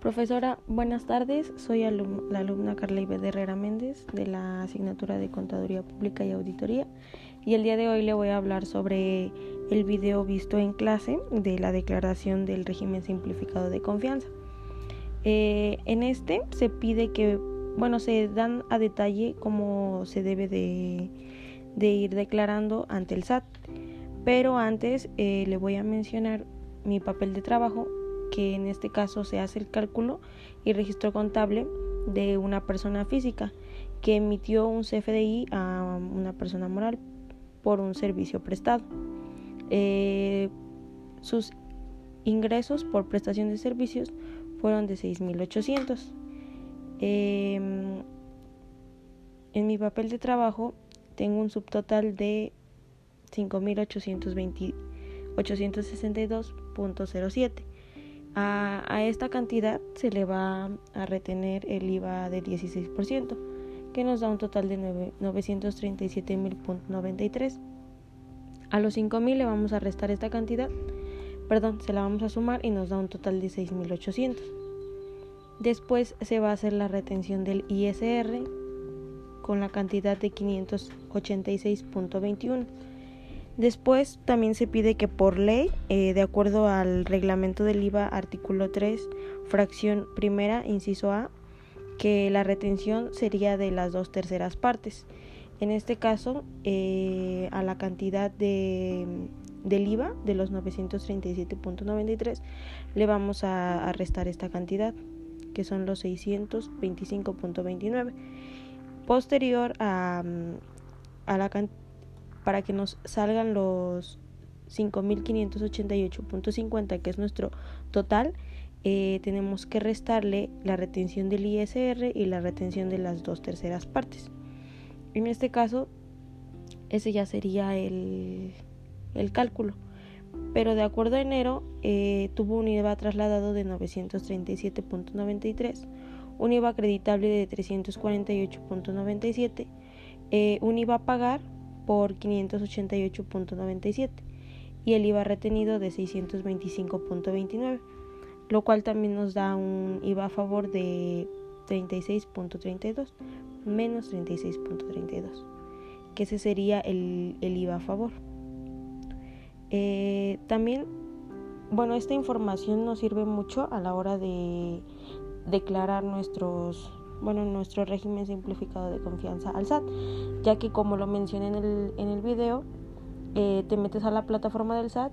Profesora, buenas tardes. Soy la alumna Carla Ibe Herrera Méndez de la asignatura de Contaduría Pública y Auditoría y el día de hoy le voy a hablar sobre el video visto en clase de la declaración del régimen simplificado de confianza. Eh, en este se pide que, bueno, se dan a detalle cómo se debe de, ir declarando ante el SAT, pero antes eh, le voy a mencionar mi papel de trabajo que en este caso se hace el cálculo y registro contable de una persona física que emitió un CFDI a una persona moral por un servicio prestado. Eh, sus ingresos por prestación de servicios fueron de 6.800. Em, en mi papel de trabajo tengo un subtotal de 5.862.07. A, esta cantidad se le va a retener el IVA de 16%, que nos da un total de 937.093. A los 5.000 le vamos a restar esta cantidad, perdón, se la vamos a sumar y nos da un total de 6.800. Después se va a hacer la retención del ISR con la cantidad de 586.21 Después también se pide que por ley, eh, de acuerdo al reglamento del IVA artículo 3, fracción primera, inciso A, que la retención sería de las dos terceras partes. En este caso, eh, a la cantidad de, del IVA de los 937.93 le vamos a, restar esta cantidad, que son los 625.29. Posterior a, a la cantidad para que nos salgan los 5.588.50, que es nuestro total, eh, tenemos que restarle la retención del ISR y la retención de las dos terceras partes. En este caso, ese ya sería el, el cálculo. Pero de acuerdo a enero, eh, tuvo un IVA trasladado de 937.93, un IVA acreditable de 348.97, eh, un IVA a pagar por 588.97 y el IVA retenido de 625.29, lo cual también nos da un IVA a favor de 36.32 menos 36.32, que ese sería el, IVA a favor. Eh, también, bueno, esta información nos sirve mucho a la hora de declarar nuestros bueno, nuestro régimen simplificado de confianza al SAT, ya que como lo mencioné en el, en el video, eh, te metes a la plataforma del SAT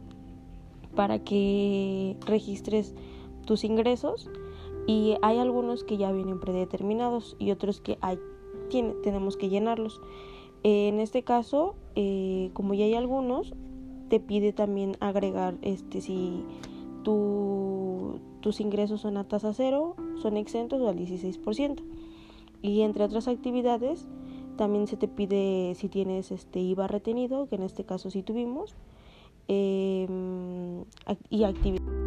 para que registres tus ingresos y hay algunos que ya vienen predeterminados y otros que hay, tiene, tenemos que llenarlos. en este caso, eh, como ya hay algunos, te pide también agregar este si tu, tus ingresos son a tasa cero, son exentos o al 16%. Y entre otras actividades, también se te pide si tienes este IVA retenido, que en este caso sí tuvimos, em, y actividades.